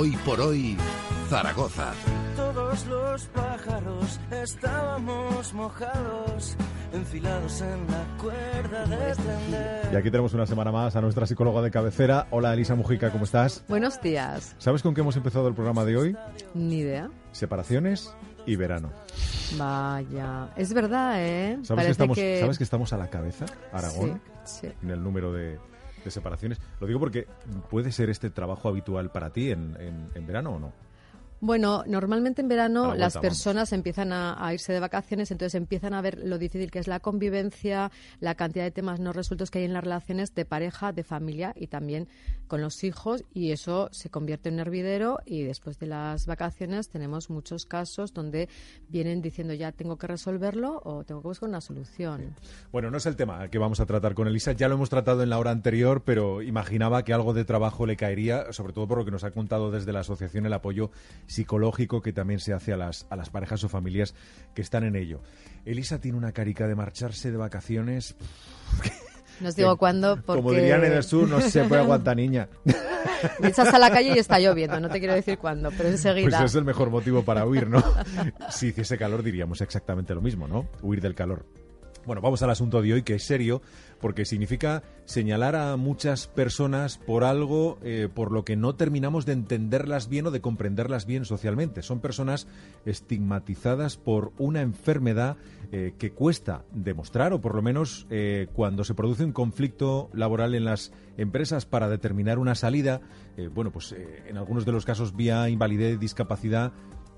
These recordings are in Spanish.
Hoy por hoy, Zaragoza. Todos los pájaros estábamos mojados, enfilados en la cuerda de tender. Y aquí tenemos una semana más a nuestra psicóloga de cabecera. Hola Elisa Mujica, ¿cómo estás? Buenos días. ¿Sabes con qué hemos empezado el programa de hoy? Ni idea. Separaciones y verano. Vaya, es verdad, ¿eh? ¿Sabes, que estamos, que- ¿Sabes que estamos a la cabeza, Aragón, Sí, sí. en el número de, de separaciones? Lo digo porque puede ser este trabajo habitual para ti en, en- en verano o no. Bueno, normalmente en verano las vamos. personas empiezan a, a irse de vacaciones, entonces empiezan a ver lo difícil que es la convivencia, la cantidad de temas no resueltos que hay en las relaciones de pareja, de familia y también con los hijos y eso se convierte en un hervidero y después de las vacaciones tenemos muchos casos donde vienen diciendo ya tengo que resolverlo o tengo que buscar una solución. Bueno, no es el tema que vamos a tratar con Elisa, ya lo hemos tratado en la hora anterior, pero imaginaba que algo de trabajo le caería, sobre todo por lo que nos ha contado desde la asociación el apoyo psicológico que también se hace a las, a las parejas o familias que están en ello. Elisa tiene una carica de marcharse de vacaciones. No os digo cuándo porque... Como dirían en el sur, no se puede aguantar, niña. Me echas a la calle y está lloviendo, no te quiero decir cuándo, pero enseguida. Pues es el mejor motivo para huir, ¿no? si hiciese calor diríamos exactamente lo mismo, ¿no? Huir del calor. Bueno, vamos al asunto de hoy, que es serio, porque significa señalar a muchas personas por algo eh, por lo que no terminamos de entenderlas bien o de comprenderlas bien socialmente. Son personas estigmatizadas por una enfermedad eh, que cuesta demostrar, o por lo menos eh, cuando se produce un conflicto laboral en las empresas para determinar una salida, bueno, pues en algunos de los casos vía invalidez, discapacidad,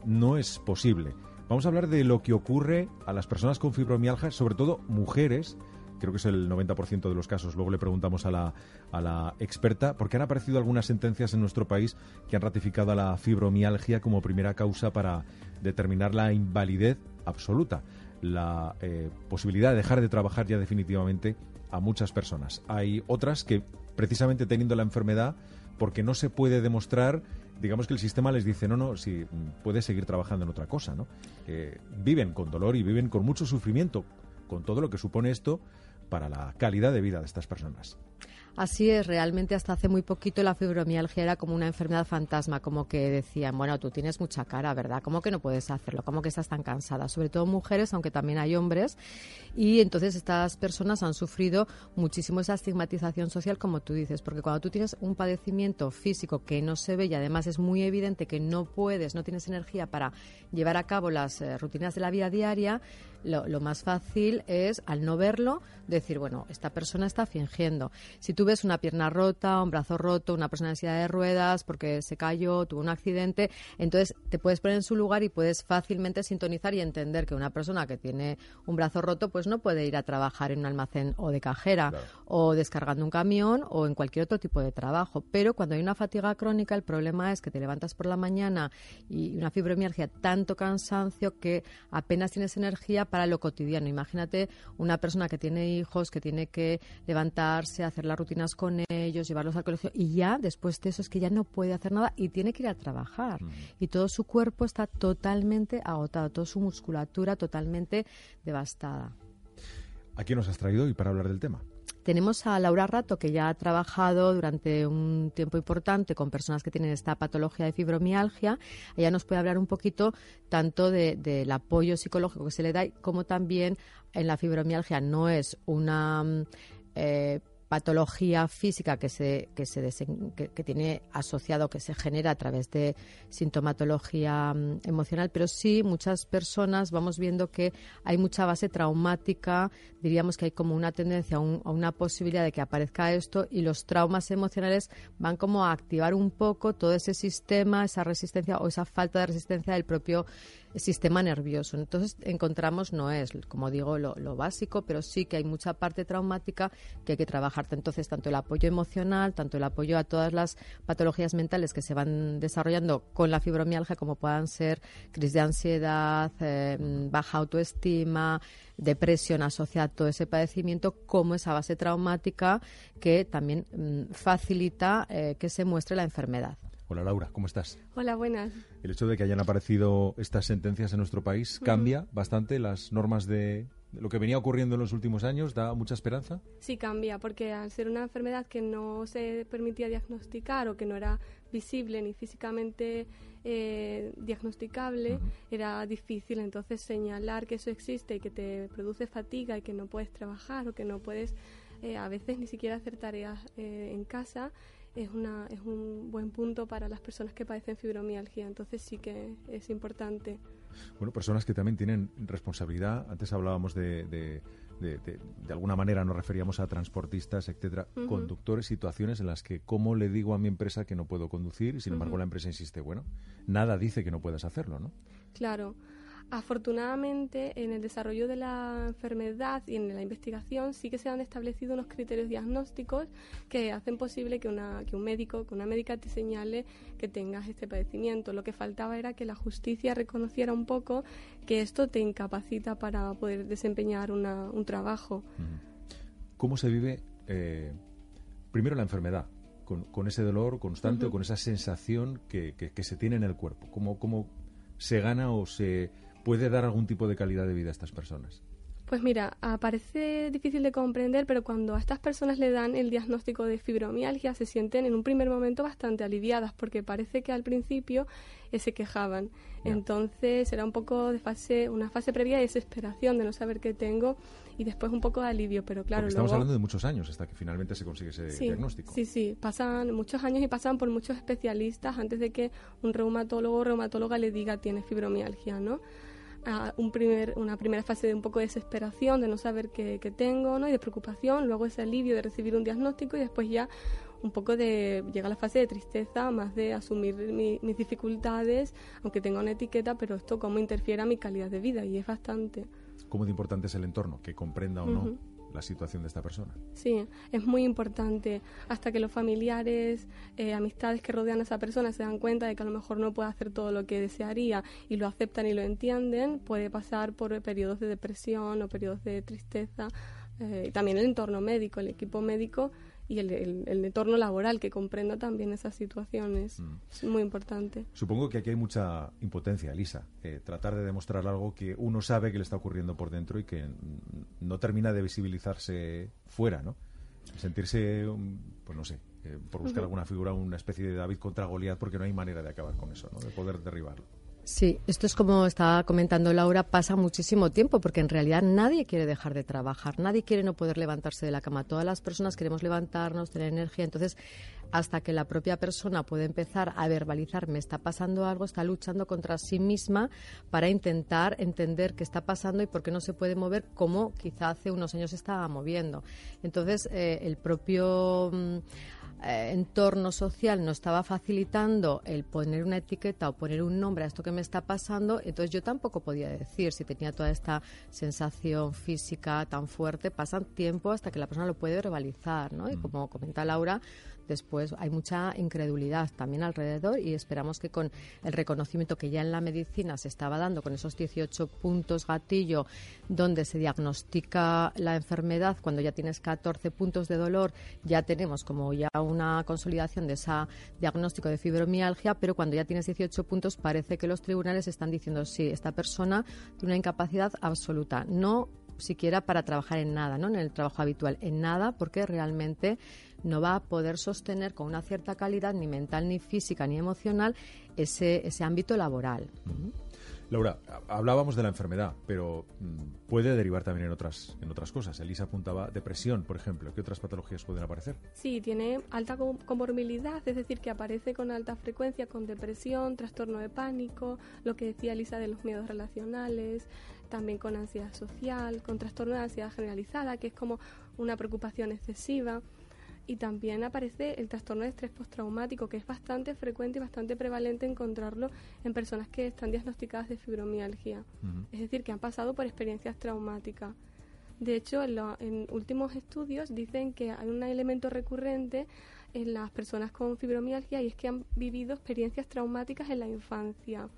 no es posible. Vamos a hablar de lo que ocurre a las personas con fibromialgia, sobre todo mujeres, creo que es el 90% de los casos. Luego le preguntamos a la, a la experta, porque han aparecido algunas sentencias en nuestro país que han ratificado a la fibromialgia como primera causa para determinar la invalidez absoluta, la eh, posibilidad de dejar de trabajar ya definitivamente a muchas personas. Hay otras que, precisamente teniendo la enfermedad, porque no se puede demostrar, digamos que el sistema les dice, no, no, si mm, puedes seguir trabajando en otra cosa, ¿no? Eh, viven con dolor y viven con mucho sufrimiento, con todo lo que supone esto para la calidad de vida de estas personas. Así es, realmente hasta hace muy poquito la fibromialgia era como una enfermedad fantasma, como que decían, bueno, tú tienes mucha cara, ¿verdad? ¿Cómo que no puedes hacerlo? ¿Cómo que estás tan cansada? Sobre todo mujeres, aunque también hay hombres. Y entonces estas personas han sufrido muchísimo esa estigmatización social, como tú dices, porque cuando tú tienes un padecimiento físico que no se ve y además es muy evidente que no puedes, no tienes energía para llevar a cabo las eh, rutinas de la vida diaria, lo, lo más fácil es, al no verlo, decir, bueno, esta persona está fingiendo. Si tú ves una pierna rota, un brazo roto, una persona en silla de ruedas porque se cayó, tuvo un accidente, entonces te puedes poner en su lugar y puedes fácilmente sintonizar y entender que una persona que tiene un brazo roto pues no puede ir a trabajar en un almacén o de cajera Claro. o descargando un camión o en cualquier otro tipo de trabajo. Pero cuando hay una fatiga crónica, el problema es que te levantas por la mañana y una fibromialgia, tanto cansancio que apenas tienes energía para lo cotidiano. Imagínate una persona que tiene hijos, que tiene que levantarse, hacer las rutinas con ellos, llevarlos al colegio y ya después de eso es que ya no puede hacer nada y tiene que ir a trabajar. Y todo su cuerpo está totalmente agotado, toda su musculatura totalmente devastada. ¿A quién nos has traído hoy para hablar del tema? Tenemos a Laura Rato, que ya ha trabajado durante un tiempo importante con personas que tienen esta patología de fibromialgia. Ella nos puede hablar un poquito tanto de- del apoyo psicológico que se le da, como también en la fibromialgia no es una mm, eh, patología física que se que se que, tiene asociado que se genera a través de sintomatología mm, emocional pero sí muchas personas vamos viendo que hay mucha base traumática diríamos que hay como una tendencia un- a una posibilidad de que aparezca esto y los traumas emocionales van como a activar un poco todo ese sistema esa resistencia o esa falta de resistencia del propio sistema nervioso. Entonces encontramos, no es, como digo, lo básico, pero sí que hay mucha parte traumática que hay que trabajar. Entonces, tanto el apoyo emocional, tanto el apoyo a todas las patologías mentales que se van desarrollando con la fibromialgia, como puedan ser crisis de ansiedad, eh, baja autoestima, depresión asociada a todo ese padecimiento, como esa base traumática que también mm, facilita eh, que se muestre la enfermedad. Hola Laura, ¿cómo estás? Hola, buenas. El hecho de que hayan aparecido estas sentencias en nuestro país cambia bastante las normas de lo que venía ocurriendo en los últimos años da mucha esperanza? Sí, cambia, porque al ser una enfermedad que no se permitía diagnosticar o que no era visible ni físicamente eh, diagnosticable, era difícil entonces señalar que eso existe y que te produce fatiga y que no puedes trabajar o que no puedes eh, a veces ni siquiera hacer tareas eh, en casa es, una, es un buen punto para las personas que padecen fibromialgia. Entonces sí que es importante. Bueno, personas que también tienen responsabilidad. Antes hablábamos de, de, de, alguna manera nos referíamos a transportistas, etcétera, conductores, situaciones en las que, ¿cómo le digo a mi empresa que no puedo conducir? Y sin embargo, la empresa insiste, bueno, nada dice que no puedas hacerlo, ¿no? Claro. Afortunadamente, en el desarrollo de la enfermedad y en la investigación sí que se han establecido unos criterios diagnósticos que hacen posible que, una, que un médico, que una médica te señale que tengas este padecimiento. Lo que faltaba era que la justicia reconociera un poco que esto te incapacita para poder desempeñar un trabajo. ¿Cómo se vive eh, primero la enfermedad? Con, ese dolor constante o con esa sensación que, que, se tiene en el cuerpo. ¿Cómo, ¿Cómo se gana o se puede dar algún tipo de calidad de vida a estas personas? Pues mira, parece difícil de comprender, pero cuando a estas personas le dan el diagnóstico de fibromialgia se sienten en un primer momento bastante aliviadas porque parece que al principio eh, se quejaban. Entonces era un poco de fase, una fase previa de desesperación de no saber qué tengo y después un poco de alivio, pero claro. estamos hablando de muchos años hasta que finalmente se consigue ese diagnóstico. Sí, sí, pasan muchos años y pasan por muchos especialistas antes de que un reumatólogo o reumatóloga le diga tiene fibromialgia, ¿no? Un primer, una primera fase de un poco de desesperación, de no saber qué, tengo, ¿no? y de preocupación, luego ese alivio de recibir un diagnóstico y después ya un poco de llega la fase de tristeza, más de asumir mis dificultades, aunque tenga una etiqueta, pero esto cómo interfiere a mi calidad de vida y es bastante. ¿Cómo de importante es el entorno, que comprenda o no la situación de esta persona. Sí, es muy importante. Hasta que los familiares, eh, amistades que rodean a esa persona se dan cuenta de que a lo mejor no puede hacer todo lo que desearía y lo aceptan y lo entienden, puede pasar por periodos de depresión o periodos de tristeza. Eh, y también el entorno médico, el equipo médico y el, el, entorno laboral que comprenda también esas situaciones. Mm. Es muy importante. Supongo que aquí hay mucha impotencia, Elisa. Eh, tratar de demostrar algo que uno sabe que le está ocurriendo por dentro y que no termina de visibilizarse fuera, ¿no? Sentirse, pues no sé, eh, por buscar alguna figura, una especie de David contra Goliat, porque no hay manera de acabar con eso, ¿no? De poder derribarlo. Sí, esto es como estaba comentando Laura, pasa muchísimo tiempo porque en realidad nadie quiere dejar de trabajar, nadie quiere no poder levantarse de la cama. Todas las personas queremos levantarnos, tener energía. Entonces, hasta que la propia persona puede empezar a verbalizar me está pasando algo, está luchando contra sí misma para intentar entender qué está pasando y por qué no se puede mover como quizá hace unos años estaba moviendo. Entonces, eh, el propio. Mm, eh, entorno social no estaba facilitando el poner una etiqueta o poner un nombre a esto que me está pasando, entonces yo tampoco podía decir si tenía toda esta sensación física tan fuerte, pasan tiempo hasta que la persona lo puede verbalizar, ¿no? Y mm. como comenta Laura, después hay mucha incredulidad también alrededor y esperamos que con el reconocimiento que ya en la medicina se estaba dando con esos 18 puntos gatillo donde se diagnostica la enfermedad cuando ya tienes 14 puntos de dolor ya tenemos como ya una consolidación de ese diagnóstico de fibromialgia pero cuando ya tienes 18 puntos parece que los tribunales están diciendo sí esta persona tiene una incapacidad absoluta. No siquiera para trabajar en nada, ¿no? En el trabajo habitual, en nada, porque realmente no va a poder sostener con una cierta calidad, ni mental, ni física, ni emocional, ese, ese ámbito laboral. Laura, hablábamos de la enfermedad, pero mm, puede derivar también en otras, en otras cosas. Elisa apuntaba depresión, por ejemplo. ¿Qué otras patologías pueden aparecer? Sí, tiene alta comorbilidad, es decir, que aparece con alta frecuencia con depresión, trastorno de pánico, lo que decía Elisa de los miedos relacionales, también con ansiedad social, con trastorno de ansiedad generalizada, que es como una preocupación excesiva y también aparece el trastorno de estrés postraumático, que es bastante frecuente y bastante prevalente encontrarlo en personas que están diagnosticadas de fibromialgia, es decir, que han pasado por experiencias traumáticas. De hecho, en, últimos estudios dicen que hay un elemento recurrente en las personas con fibromialgia y es que han vivido experiencias traumáticas en la infancia.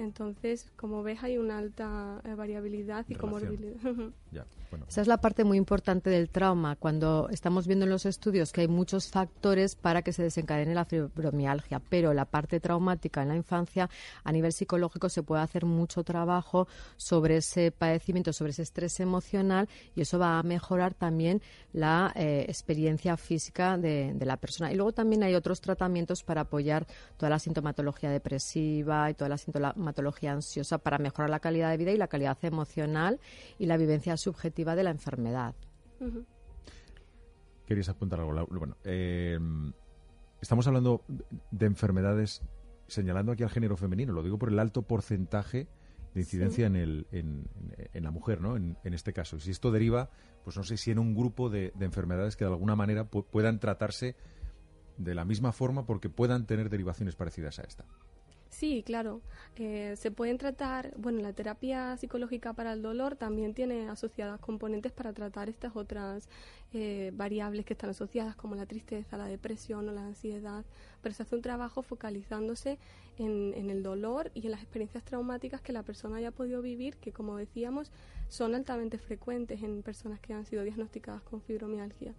Entonces, como ves, hay una alta eh, variabilidad y comorbilidad. Ya, bueno. Esa es la parte muy importante del trauma, cuando estamos viendo en los estudios que hay muchos factores para que se desencadene la fibromialgia, pero la parte traumática en la infancia, a nivel psicológico, se puede hacer mucho trabajo sobre ese padecimiento, sobre ese estrés emocional, y eso va a mejorar también la eh, experiencia física de, de la persona. Y luego también hay otros tratamientos para apoyar toda la sintomatología depresiva y toda la sintomatología ansiosa para mejorar la calidad de vida y la calidad emocional y la vivencia subjetiva de la enfermedad. Querías apuntar algo, Bueno, eh, estamos hablando de enfermedades señalando aquí al género femenino. Lo digo por el alto porcentaje de incidencia en, el, en, la mujer, ¿no? En, este caso. Y si esto deriva, pues no sé si en un grupo de, enfermedades que de alguna manera puedan tratarse de la misma forma porque puedan tener derivaciones parecidas a esta. Sí, claro. Eh, se pueden tratar, bueno, la terapia psicológica para el dolor también tiene asociadas componentes para tratar estas otras eh, variables que están asociadas, como la tristeza, la depresión o la ansiedad. Pero se hace un trabajo focalizándose en, en el dolor y en las experiencias traumáticas que la persona haya podido vivir, que como decíamos, son altamente frecuentes en personas que han sido diagnosticadas con fibromialgia.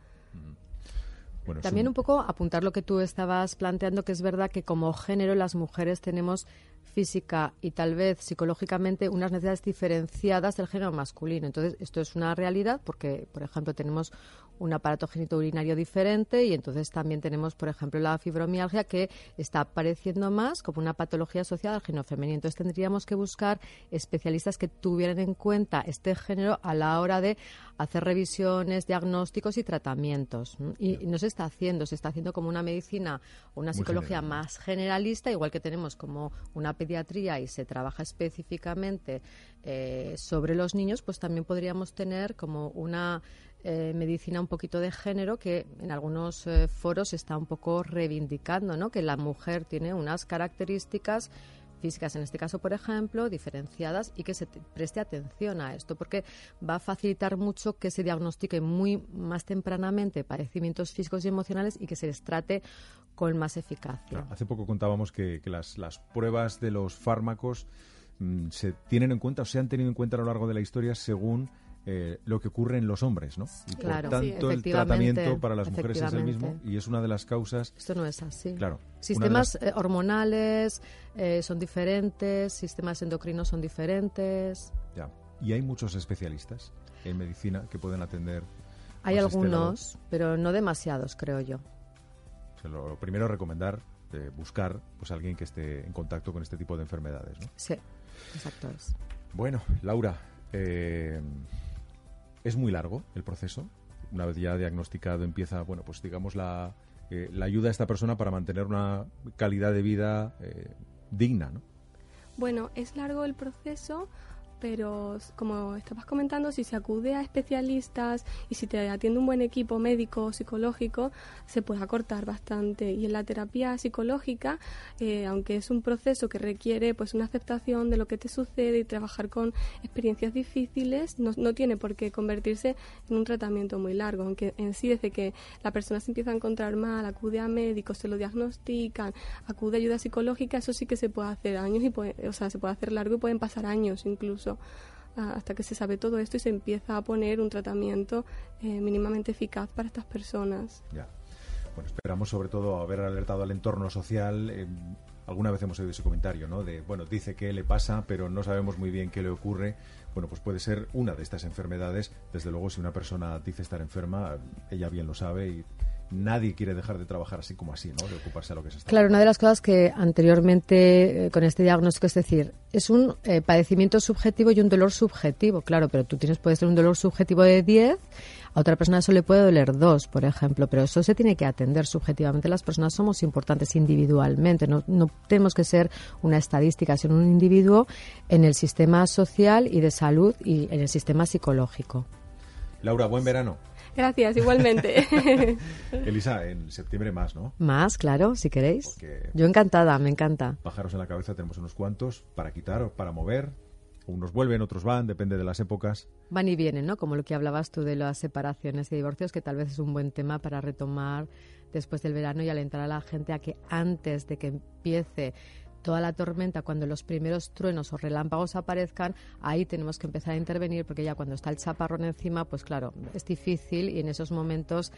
También un... poco apuntar lo que tú estabas planteando, que es verdad que como género las mujeres tenemos física y tal vez psicológicamente unas necesidades diferenciadas del género masculino. Entonces, esto es una realidad porque, por ejemplo, tenemos un aparato genitourinario diferente y entonces también tenemos, por ejemplo, la fibromialgia que está apareciendo más como una patología asociada al género femenino. Entonces tendríamos que buscar especialistas que tuvieran en cuenta este género a la hora de hacer revisiones, diagnósticos y tratamientos. Y, no se está haciendo, se está haciendo como una medicina o una psicología más generalista, igual que tenemos como una pediatría y se trabaja específicamente eh, sobre los niños, pues también podríamos tener como una eh, medicina un poquito de género que en algunos eh, foros está un poco reivindicando, ¿no? Que la mujer tiene unas características físicas, en este caso, por ejemplo, diferenciadas y que se preste atención a esto, porque va a facilitar mucho que se diagnostique muy más tempranamente padecimientos físicos y emocionales y que se les trate con más eficacia. hace poco contábamos que, las, las, pruebas de los fármacos mm, se tienen en cuenta o se han tenido en cuenta a lo largo de la historia según eh, lo que ocurre en los hombres, ¿no? Y claro, por tanto, el tratamiento para las mujeres es el mismo y es una de las causas. Esto no es así. Claro. Sistemas eh, hormonales eh, son diferentes, sistemas endocrinos son diferentes. Ya. Y hay muchos especialistas en medicina que pueden atender. Hay este algunos, pero no demasiados, creo yo. lo, primero recomendar buscar pues alguien que esté en contacto con este tipo de enfermedades, ¿no? Sí, exacto. Bueno, Laura, eh, es muy largo el proceso. Una vez ya diagnosticado empieza, bueno, pues digamos la, eh, la ayuda a esta persona para mantener una calidad de vida eh, digna, ¿no? Bueno, es largo el proceso pero como estabas comentando, si se acude a especialistas y si te atiende un buen equipo médico o psicológico, se puede acortar bastante. Y en la terapia psicológica, eh, aunque es un proceso que requiere pues una aceptación de lo que te sucede y trabajar con experiencias difíciles, no, no tiene por qué convertirse en un tratamiento muy largo, aunque en sí desde que la persona se empieza a encontrar mal, acude a médicos, se lo diagnostican, acude a ayuda psicológica, eso sí que se puede hacer años y puede, o sea, se puede hacer largo y pueden pasar años incluso hasta que se sabe todo esto y se empieza a poner un tratamiento eh, mínimamente eficaz para estas personas. Ya. Bueno, esperamos sobre todo haber alertado al entorno social. Eh, alguna vez hemos oído ese comentario, ¿no? De, bueno, dice que le pasa, pero no sabemos muy bien qué le ocurre. Bueno, pues puede ser una de estas enfermedades. Desde luego, si una persona dice estar enferma, ella bien lo sabe y nadie quiere dejar de trabajar así como así, ¿no? De ocuparse de lo que se está. Claro, una de las cosas que anteriormente eh, con este diagnóstico es decir, es un eh, padecimiento subjetivo y un dolor subjetivo, claro, pero tú tienes puedes tener un dolor subjetivo de 10, a otra persona eso le puede doler 2, por ejemplo, pero eso se tiene que atender subjetivamente. Las personas somos importantes individualmente, no, no tenemos que ser una estadística, sino un individuo en el sistema social y de salud y en el sistema psicológico. Laura, buen verano. Gracias, igualmente. Elisa, en septiembre más, ¿no? Más, claro, si queréis. Yo encantada, me encanta. Pájaros en la cabeza tenemos unos cuantos para quitar o para mover. Unos vuelven, otros van, depende de las épocas. Van y vienen, ¿no? Como lo que hablabas tú de las separaciones y divorcios, que tal vez es un buen tema para retomar después del verano y alentar a la gente a que antes de que empiece toda la tormenta, cuando los primeros truenos o relámpagos aparezcan, ahí tenemos que empezar a intervenir porque ya cuando está el chaparrón encima, pues claro, es difícil y en esos momentos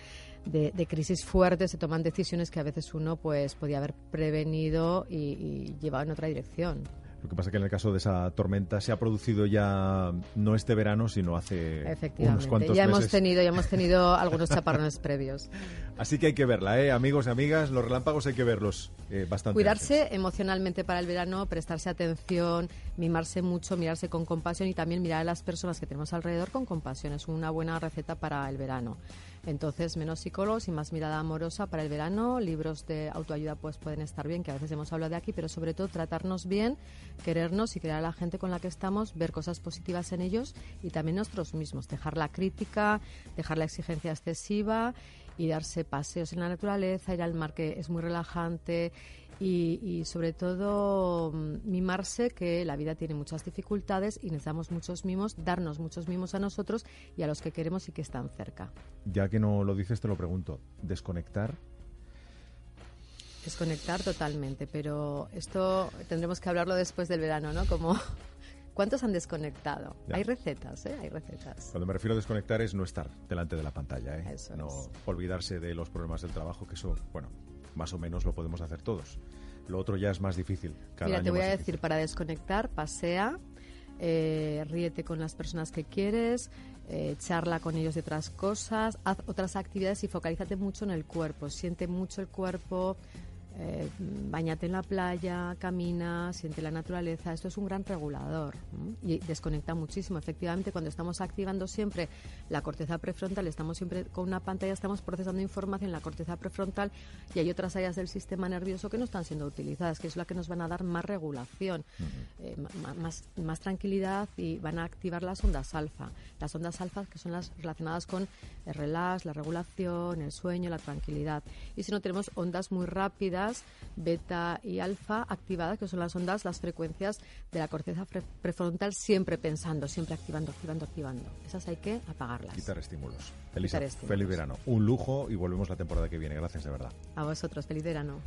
de, crisis fuertes se toman decisiones que a veces uno pues podía haber prevenido y, y llevado en otra dirección. Lo que pasa es que en el caso de esa tormenta se ha producido ya no este verano, sino hace unos cuantos ya meses. Hemos tenido, ya hemos tenido algunos chaparrones previos. Así que hay que verla, ¿eh? amigos y amigas, los relámpagos hay que verlos eh, bastante. Cuidarse emocionalmente para el verano, prestarse atención, mimarse mucho, mirarse con compasión y también mirar a las personas que tenemos alrededor con compasión. Es una buena receta para el verano. Entonces, menos psicólogos y más mirada amorosa para el verano. Libros de autoayuda pues pueden estar bien, que a veces hemos hablado de aquí, pero sobre todo tratarnos bien, querernos y querer a la gente con la que estamos, ver cosas positivas en ellos y también nosotros mismos. Dejar la crítica, dejar la exigencia excesiva y darse paseos en la naturaleza, ir al mar que es muy relajante y, sobre todo mm, mimarse, que la vida tiene muchas dificultades y necesitamos muchos mimos, darnos muchos mimos a nosotros y a los que queremos y que están cerca. Ya que no lo dices, te lo pregunto. ¿Desconectar? Desconectar totalmente, pero esto tendremos que hablarlo después del verano, ¿no? Como ¿Cuántos han desconectado? Hay recetas, ¿eh? Hay recetas. Cuando me refiero a desconectar es no estar delante de la pantalla, ¿eh? no olvidarse de los problemas del trabajo, que eso, bueno, más o menos lo podemos hacer todos. Lo otro ya es más difícil. Mira, te voy a decir, para desconectar, pasea, eh, ríete con las personas que quieres, eh, charla con ellos de otras cosas, haz otras actividades y focalízate mucho en el cuerpo. Siente mucho el cuerpo, eh, bañate en la playa, camina, siente la naturaleza. Esto es un gran regulador y desconecta muchísimo. Efectivamente, cuando estamos activando siempre la corteza prefrontal, estamos siempre con una pantalla, estamos procesando información en la corteza prefrontal y hay otras áreas del sistema nervioso que no están siendo utilizadas, que es la que nos van a dar más regulación, eh, más, más tranquilidad y van a activar las ondas alfa. Las ondas alfa que son las relacionadas con el relax, la regulación, el sueño, la tranquilidad. Y si no, tenemos ondas muy rápidas beta y alfa activadas, que son las ondas, las frecuencias de la corteza prefrontal, siempre pensando, siempre activando, activando, activando. Esas hay que apagarlas. Quitar estímulos. Elisa, feliz verano. Un lujo y volvemos la temporada que viene. Gracias de verdad. A vosotros, feliz verano.